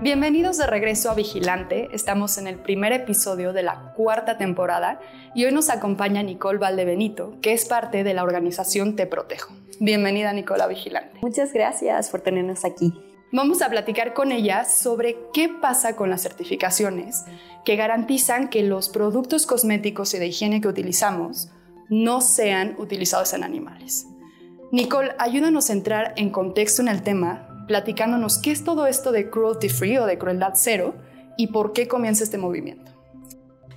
Bienvenidos de regreso a Vigilante. Estamos en el primer episodio de la cuarta temporada y hoy nos acompaña Nicole Valdebenito, que es parte de la organización Te Protejo. Bienvenida, Nicole, a Vigilante. Muchas gracias por tenernos aquí. Vamos a platicar con ella sobre qué pasa con las certificaciones que garantizan que los productos cosméticos y de higiene que utilizamos no sean utilizados en animales. Nicole, ayúdanos a entrar en contexto en el tema platicándonos qué es todo esto de cruelty free o de crueldad cero y por qué comienza este movimiento.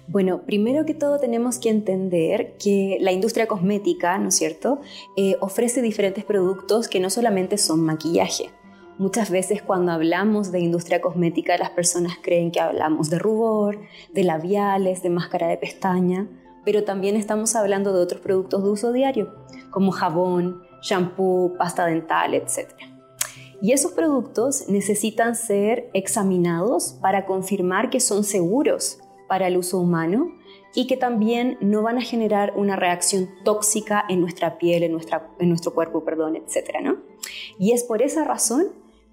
Bueno, primero que todo tenemos que entender que la industria cosmética, ¿no es cierto?, eh, ofrece diferentes productos que no solamente son maquillaje. Muchas veces cuando hablamos de industria cosmética las personas creen que hablamos de rubor, de labiales, de máscara de pestaña, pero también estamos hablando de otros productos de uso diario, como jabón, shampoo, pasta dental, etc. Y esos productos necesitan ser examinados para confirmar que son seguros para el uso humano y que también no van a generar una reacción tóxica en nuestra piel, en, nuestra, en nuestro cuerpo, perdón, etc. ¿no? Y es por esa razón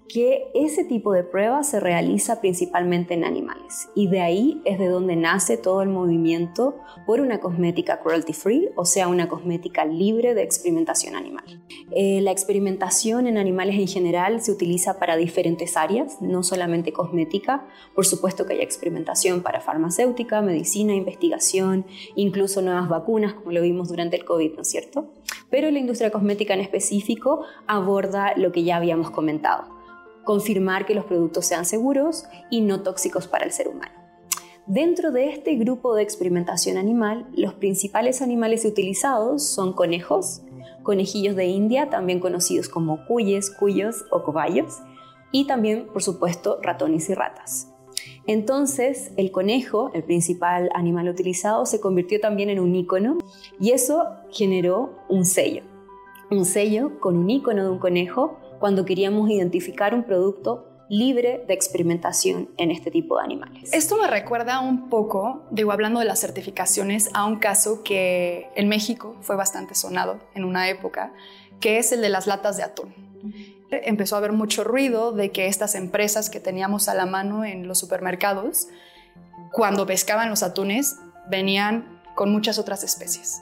que ese tipo de prueba se realiza principalmente en animales y de ahí es de donde nace todo el movimiento por una cosmética cruelty free, o sea, una cosmética libre de experimentación animal. Eh, la experimentación en animales en general se utiliza para diferentes áreas, no solamente cosmética, por supuesto que hay experimentación para farmacéutica, medicina, investigación, incluso nuevas vacunas, como lo vimos durante el COVID, ¿no es cierto? Pero la industria cosmética en específico aborda lo que ya habíamos comentado confirmar que los productos sean seguros y no tóxicos para el ser humano. Dentro de este grupo de experimentación animal, los principales animales utilizados son conejos, conejillos de India, también conocidos como cuyes, cuyos o cobayos, y también, por supuesto, ratones y ratas. Entonces, el conejo, el principal animal utilizado, se convirtió también en un icono y eso generó un sello. Un sello con un icono de un conejo cuando queríamos identificar un producto libre de experimentación en este tipo de animales. Esto me recuerda un poco, digo, hablando de las certificaciones, a un caso que en México fue bastante sonado en una época, que es el de las latas de atún. Empezó a haber mucho ruido de que estas empresas que teníamos a la mano en los supermercados, cuando pescaban los atunes, venían con muchas otras especies.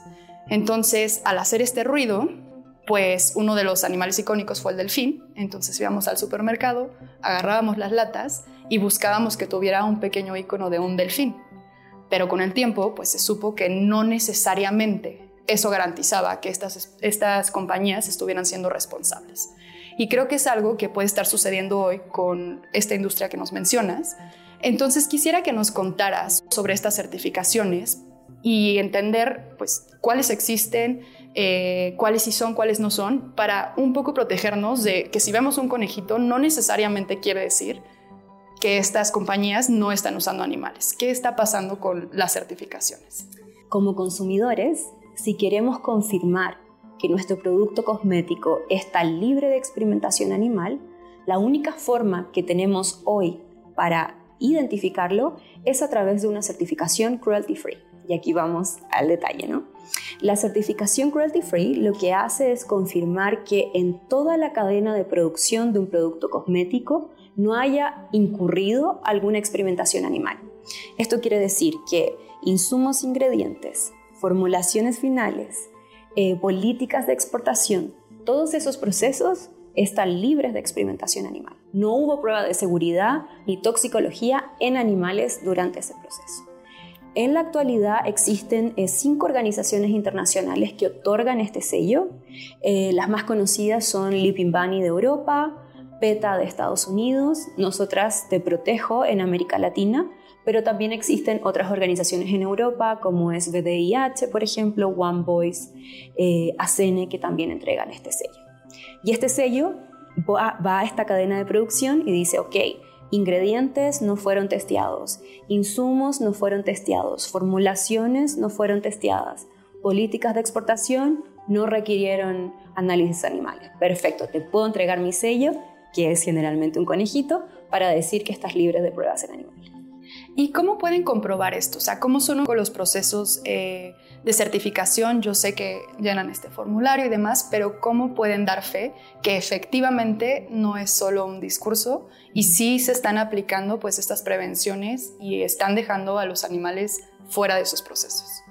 Entonces, al hacer este ruido, pues uno de los animales icónicos fue el delfín, entonces íbamos al supermercado, agarrábamos las latas y buscábamos que tuviera un pequeño icono de un delfín. Pero con el tiempo, pues se supo que no necesariamente eso garantizaba que estas, estas compañías estuvieran siendo responsables. Y creo que es algo que puede estar sucediendo hoy con esta industria que nos mencionas. Entonces quisiera que nos contaras sobre estas certificaciones y entender pues cuáles existen, eh, cuáles sí son, cuáles no son, para un poco protegernos de que si vemos un conejito no necesariamente quiere decir que estas compañías no están usando animales. ¿Qué está pasando con las certificaciones? Como consumidores, si queremos confirmar que nuestro producto cosmético está libre de experimentación animal, la única forma que tenemos hoy para identificarlo es a través de una certificación cruelty free. Y aquí vamos al detalle, ¿no? La certificación cruelty free lo que hace es confirmar que en toda la cadena de producción de un producto cosmético no haya incurrido alguna experimentación animal. Esto quiere decir que insumos, ingredientes, formulaciones finales, eh, políticas de exportación, todos esos procesos están libres de experimentación animal. No hubo prueba de seguridad ni toxicología en animales durante ese proceso. En la actualidad existen eh, cinco organizaciones internacionales que otorgan este sello. Eh, las más conocidas son Lipin Bunny de Europa, PETA de Estados Unidos, nosotras Te Protejo en América Latina, pero también existen otras organizaciones en Europa como es BDIH, por ejemplo, One Voice, eh, ACN, que también entregan este sello. Y este sello va, va a esta cadena de producción y dice, ok, Ingredientes no fueron testeados, insumos no fueron testeados, formulaciones no fueron testeadas, políticas de exportación no requirieron análisis animales. Perfecto, te puedo entregar mi sello, que es generalmente un conejito, para decir que estás libre de pruebas en animales. ¿Y cómo pueden comprobar esto? O sea, ¿cómo son los procesos eh, de certificación? Yo sé que llenan este formulario y demás, pero ¿cómo pueden dar fe que efectivamente no es solo un discurso y sí se están aplicando pues estas prevenciones y están dejando a los animales fuera de esos procesos?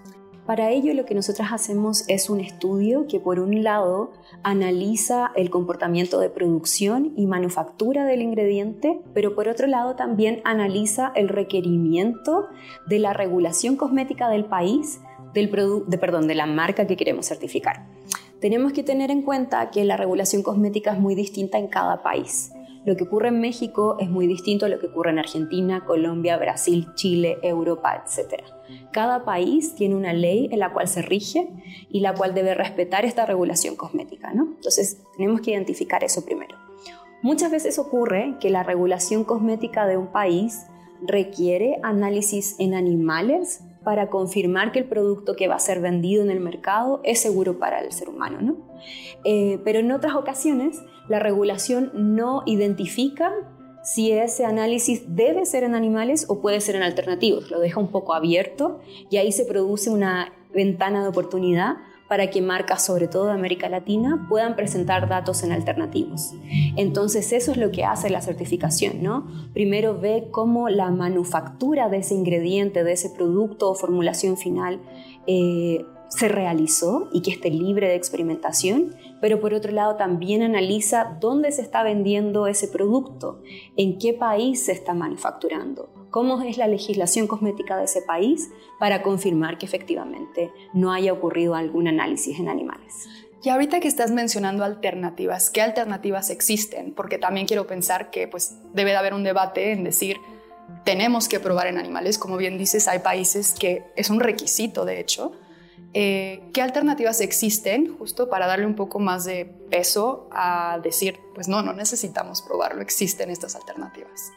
Para ello lo que nosotras hacemos es un estudio que por un lado analiza el comportamiento de producción y manufactura del ingrediente, pero por otro lado también analiza el requerimiento de la regulación cosmética del país, del de, perdón, de la marca que queremos certificar. Tenemos que tener en cuenta que la regulación cosmética es muy distinta en cada país. Lo que ocurre en México es muy distinto a lo que ocurre en Argentina, Colombia, Brasil, Chile, Europa, etc. Cada país tiene una ley en la cual se rige y la cual debe respetar esta regulación cosmética. ¿no? Entonces, tenemos que identificar eso primero. Muchas veces ocurre que la regulación cosmética de un país requiere análisis en animales para confirmar que el producto que va a ser vendido en el mercado es seguro para el ser humano. ¿no? Eh, pero en otras ocasiones la regulación no identifica si ese análisis debe ser en animales o puede ser en alternativos. Lo deja un poco abierto y ahí se produce una ventana de oportunidad para que marcas, sobre todo de América Latina, puedan presentar datos en alternativos. Entonces eso es lo que hace la certificación, ¿no? Primero ve cómo la manufactura de ese ingrediente, de ese producto o formulación final eh, se realizó y que esté libre de experimentación, pero por otro lado también analiza dónde se está vendiendo ese producto, en qué país se está manufacturando, cómo es la legislación cosmética de ese país para confirmar que efectivamente no haya ocurrido algún análisis en animales. Y ahorita que estás mencionando alternativas, ¿qué alternativas existen? Porque también quiero pensar que pues debe de haber un debate en decir, tenemos que probar en animales, como bien dices, hay países que es un requisito de hecho, eh, ¿Qué alternativas existen justo para darle un poco más de peso a decir, pues no, no necesitamos probarlo, existen estas alternativas?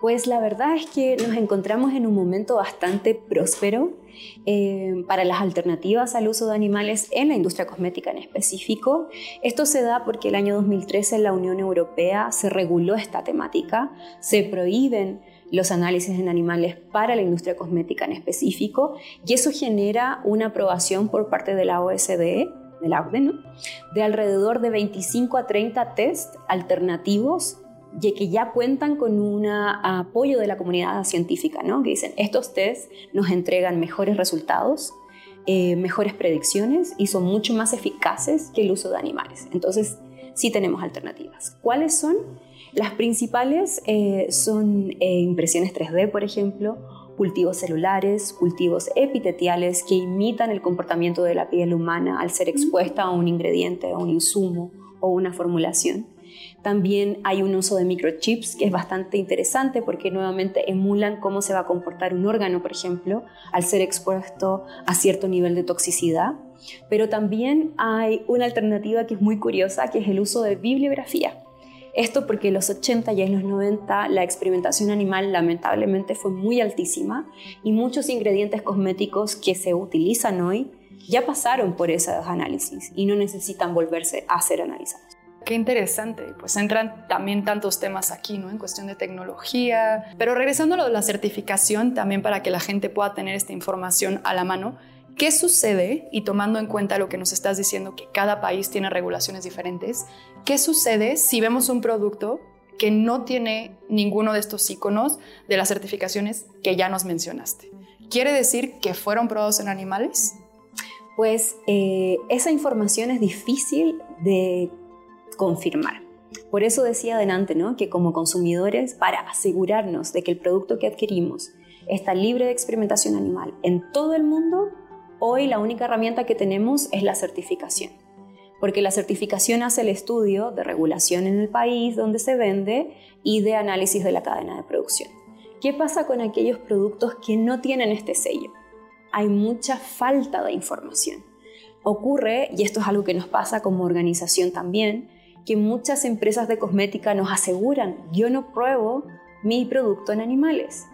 Pues la verdad es que nos encontramos en un momento bastante próspero eh, para las alternativas al uso de animales en la industria cosmética en específico. Esto se da porque el año 2013 en la Unión Europea se reguló esta temática, se prohíben los análisis en animales para la industria cosmética en específico y eso genera una aprobación por parte de la OSDE, de la OCDE, de alrededor de 25 a 30 test alternativos que ya cuentan con un apoyo de la comunidad científica, ¿no? que dicen, estos test nos entregan mejores resultados, eh, mejores predicciones y son mucho más eficaces que el uso de animales. Entonces, sí tenemos alternativas. ¿Cuáles son? Las principales eh, son eh, impresiones 3D, por ejemplo, cultivos celulares, cultivos epitetiales que imitan el comportamiento de la piel humana al ser expuesta a un ingrediente, a un insumo o una formulación. También hay un uso de microchips que es bastante interesante porque nuevamente emulan cómo se va a comportar un órgano, por ejemplo, al ser expuesto a cierto nivel de toxicidad. Pero también hay una alternativa que es muy curiosa, que es el uso de bibliografía. Esto porque en los 80 y en los 90 la experimentación animal lamentablemente fue muy altísima y muchos ingredientes cosméticos que se utilizan hoy ya pasaron por esos análisis y no necesitan volverse a ser analizados. Qué interesante, pues entran también tantos temas aquí, ¿no? En cuestión de tecnología. Pero regresando a lo de la certificación, también para que la gente pueda tener esta información a la mano, ¿qué sucede? Y tomando en cuenta lo que nos estás diciendo, que cada país tiene regulaciones diferentes, ¿Qué sucede si vemos un producto que no tiene ninguno de estos iconos de las certificaciones que ya nos mencionaste? ¿Quiere decir que fueron probados en animales? Pues eh, esa información es difícil de confirmar. Por eso decía adelante ¿no? que como consumidores, para asegurarnos de que el producto que adquirimos está libre de experimentación animal en todo el mundo, hoy la única herramienta que tenemos es la certificación porque la certificación hace el estudio de regulación en el país donde se vende y de análisis de la cadena de producción. ¿Qué pasa con aquellos productos que no tienen este sello? Hay mucha falta de información. Ocurre, y esto es algo que nos pasa como organización también, que muchas empresas de cosmética nos aseguran, yo no pruebo mi producto en animales.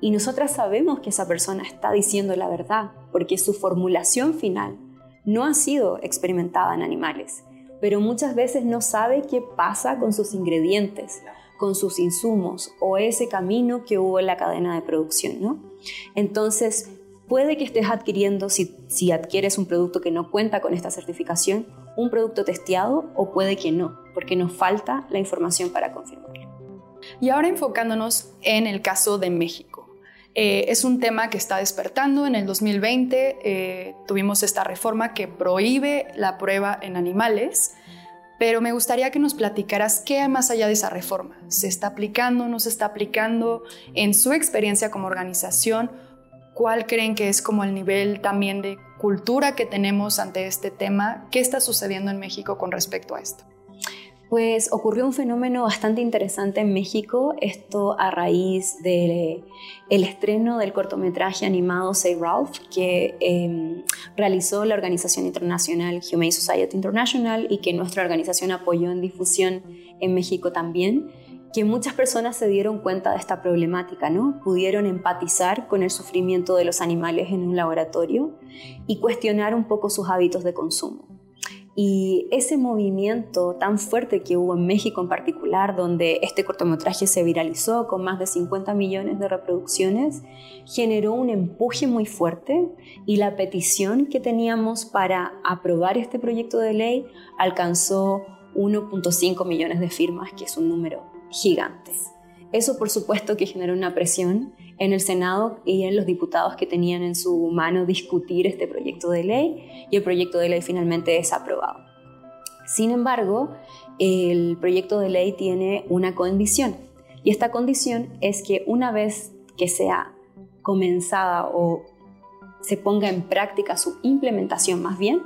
Y nosotras sabemos que esa persona está diciendo la verdad, porque su formulación final no ha sido experimentada en animales, pero muchas veces no sabe qué pasa con sus ingredientes, con sus insumos o ese camino que hubo en la cadena de producción, ¿no? Entonces, puede que estés adquiriendo, si, adquieres un producto que no cuenta con esta certificación, un producto testeado o puede que no, porque nos falta la información para confirmarlo. Y ahora enfocándonos en el caso de México. Eh, es un tema que está despertando. En el 2020 eh, tuvimos esta reforma que prohíbe la prueba en animales, pero me gustaría que nos platicaras qué hay más allá de esa reforma. ¿Se está aplicando? ¿No se está aplicando? En su experiencia como organización, ¿cuál creen que es como el nivel también de cultura que tenemos ante este tema? ¿Qué está sucediendo en México con respecto a esto? Pues ocurrió un fenómeno bastante interesante en México, esto a raíz del el estreno del cortometraje animado Say Ralph que em, realizó la organización internacional Humane Society International y que nuestra organización apoyó en difusión en México también que muchas personas se dieron cuenta de esta problemática, ¿no? Pudieron empatizar con el sufrimiento de los animales en un laboratorio y cuestionar un poco sus hábitos de consumo. Y ese movimiento tan fuerte que hubo en México en particular, donde este cortometraje se viralizó con más de 50 millones de reproducciones, generó un empuje muy fuerte y la petición que teníamos para aprobar este proyecto de ley alcanzó 1.5 millones de firmas, que es un número gigante. Eso por supuesto que generó una presión en el Senado y en los diputados que tenían en su mano discutir este proyecto de ley y el proyecto de ley finalmente es aprobado. Sin embargo, el proyecto de ley tiene una condición y esta condición es que una vez que sea comenzada o se ponga en práctica su implementación más bien,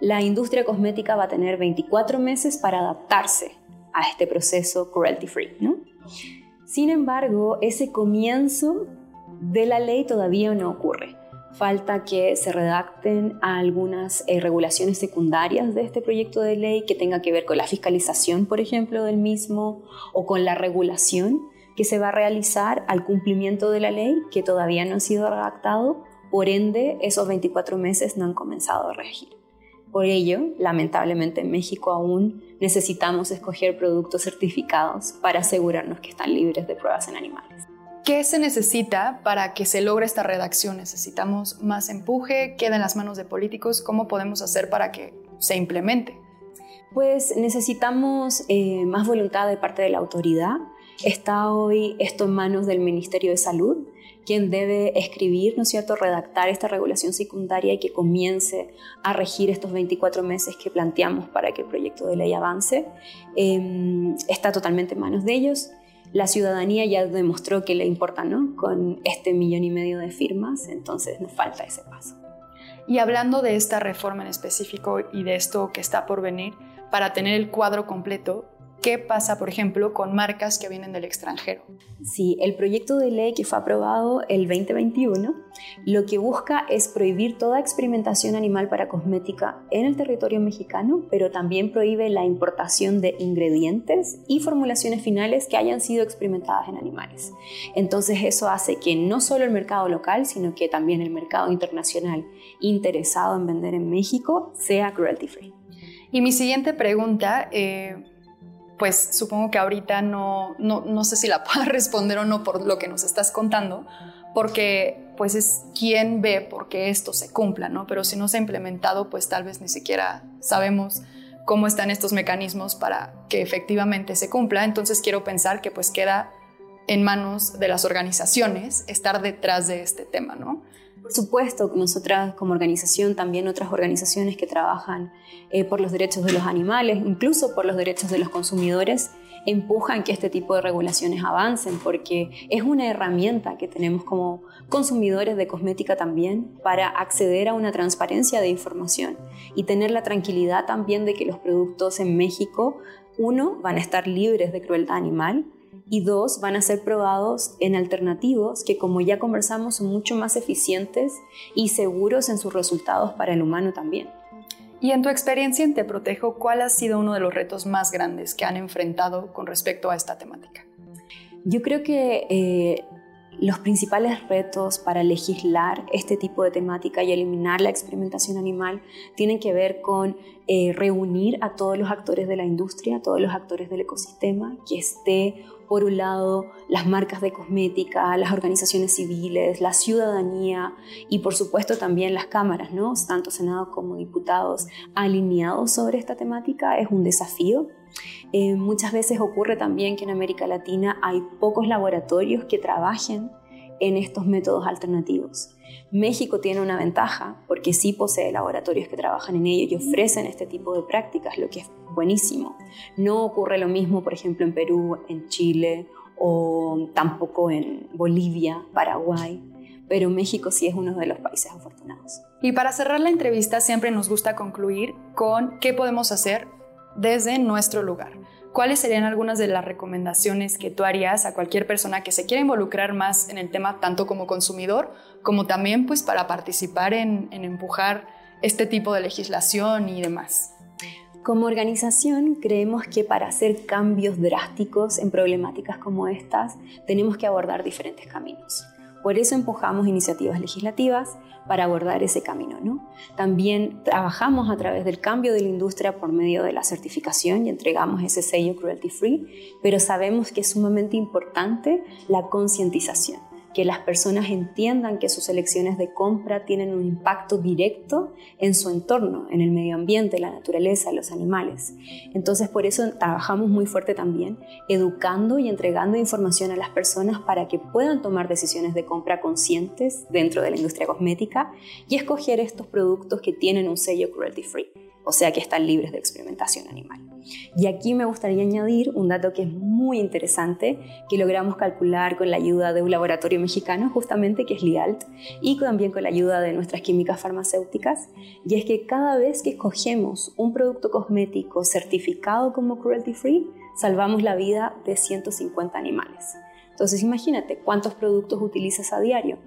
la industria cosmética va a tener 24 meses para adaptarse a este proceso cruelty free. ¿no? Sin embargo, ese comienzo de la ley todavía no ocurre. Falta que se redacten algunas eh, regulaciones secundarias de este proyecto de ley que tenga que ver con la fiscalización, por ejemplo, del mismo o con la regulación que se va a realizar al cumplimiento de la ley que todavía no ha sido redactado. Por ende, esos 24 meses no han comenzado a regir. Por ello, lamentablemente en México aún necesitamos escoger productos certificados para asegurarnos que están libres de pruebas en animales. ¿Qué se necesita para que se logre esta redacción? ¿Necesitamos más empuje? ¿Queda en las manos de políticos? ¿Cómo podemos hacer para que se implemente? Pues necesitamos eh, más voluntad de parte de la autoridad. Está hoy esto en manos del Ministerio de Salud quien debe escribir, ¿no es cierto?, redactar esta regulación secundaria y que comience a regir estos 24 meses que planteamos para que el proyecto de ley avance. Em, está totalmente en manos de ellos. La ciudadanía ya demostró que le importa, ¿no?, con este millón y medio de firmas, entonces nos falta ese paso. Y hablando de esta reforma en específico y de esto que está por venir, para tener el cuadro completo, ¿Qué pasa, por ejemplo, con marcas que vienen del extranjero? Sí, el proyecto de ley que fue aprobado el 2021 lo que busca es prohibir toda experimentación animal para cosmética en el territorio mexicano, pero también prohíbe la importación de ingredientes y formulaciones finales que hayan sido experimentadas en animales. Entonces eso hace que no solo el mercado local, sino que también el mercado internacional interesado en vender en México sea cruelty free. Y mi siguiente pregunta... Eh pues supongo que ahorita no, no, sé si la puedo responder o no por lo que nos estás contando, porque pues es quien ve porque esto se cumpla, ¿no? Pero si no se ha implementado, pues tal vez ni siquiera sabemos cómo están estos mecanismos para que efectivamente se cumpla. Entonces quiero pensar que pues queda en manos de las organizaciones estar detrás de este tema, ¿no? Por supuesto, nosotras como organización, también otras organizaciones que trabajan eh, por los derechos de los animales, incluso por los derechos de los consumidores, empujan que este tipo de regulaciones avancen porque es una herramienta que tenemos como consumidores de cosmética también para acceder a una transparencia de información y tener la tranquilidad también de que los productos en México, uno, van a estar libres de crueldad animal, y dos, van a ser probados en alternativos que, como ya conversamos, son mucho más eficientes y seguros en sus resultados para el humano también. Y en tu experiencia en Te Protejo, ¿cuál ha sido uno de los retos más grandes que han enfrentado con respecto a esta temática? Yo creo que eh, los principales retos para legislar este tipo de temática y eliminar la experimentación animal tienen que ver con eh, reunir a todos los actores de la industria, a todos los actores del ecosistema, que esté por un lado, las marcas de cosmética, las organizaciones civiles, la ciudadanía y por supuesto también las cámaras, ¿no? tanto Senado como diputados alineados sobre esta temática es un desafío. Eh, muchas veces ocurre también que en América Latina hay pocos laboratorios que trabajen en estos métodos alternativos. México tiene una ventaja porque sí posee laboratorios que trabajan en ello y ofrecen este tipo de prácticas, lo que es buenísimo. No ocurre lo mismo, por ejemplo, en Perú, en Chile o tampoco en Bolivia, Paraguay, pero México sí es uno de los países afortunados. Y para cerrar la entrevista siempre nos gusta concluir con qué podemos hacer desde nuestro lugar. ¿Cuáles serían algunas de las recomendaciones que tú harías a cualquier persona que se quiera involucrar más en el tema, tanto como consumidor, como también pues para participar en, en empujar este tipo de legislación y demás? Como organización, creemos que para hacer cambios drásticos en problemáticas como estas, tenemos que abordar diferentes caminos. Por eso empujamos iniciativas legislativas para abordar ese camino. ¿no? También trabajamos a través del cambio de la industria por medio de la certificación y entregamos ese sello cruelty free, pero sabemos que es sumamente importante la concientización que las personas entiendan que sus elecciones de compra tienen un impacto directo en su entorno, en el medio ambiente, la naturaleza, los animales. Entonces por eso trabajamos muy fuerte también, educando y entregando información a las personas para que puedan tomar decisiones de compra conscientes dentro de la industria cosmética y escoger estos productos que tienen un sello cruelty free o sea que están libres de experimentación animal. Y aquí me gustaría añadir un dato que es muy interesante, que logramos calcular con la ayuda de un laboratorio mexicano, justamente que es LIALT, y también con la ayuda de nuestras químicas farmacéuticas, y es que cada vez que escogemos un producto cosmético certificado como cruelty free, salvamos la vida de 150 animales. Entonces imagínate cuántos productos utilizas a diario.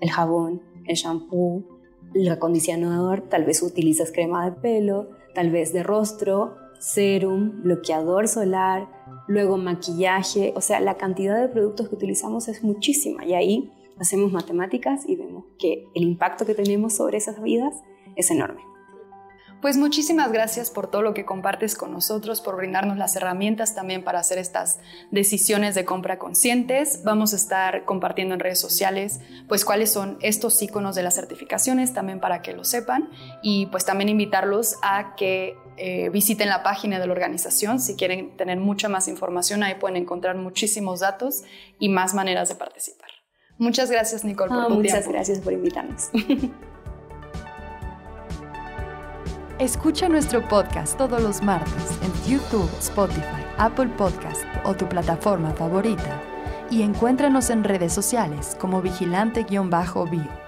El jabón, el shampoo, el acondicionador, tal vez utilizas crema de pelo, tal vez de rostro, serum, bloqueador solar, luego maquillaje, o sea, la cantidad de productos que utilizamos es muchísima y ahí hacemos matemáticas y vemos que el impacto que tenemos sobre esas vidas es enorme. Pues muchísimas gracias por todo lo que compartes con nosotros, por brindarnos las herramientas también para hacer estas decisiones de compra conscientes. Vamos a estar compartiendo en redes sociales pues cuáles son estos iconos de las certificaciones también para que lo sepan y pues también invitarlos a que eh, visiten la página de la organización si quieren tener mucha más información. Ahí pueden encontrar muchísimos datos y más maneras de participar. Muchas gracias Nicole por tu Muchas gracias por invitarnos. Escucha nuestro podcast todos los martes en YouTube, Spotify, Apple Podcast o tu plataforma favorita y encuéntranos en redes sociales como vigilante-bio.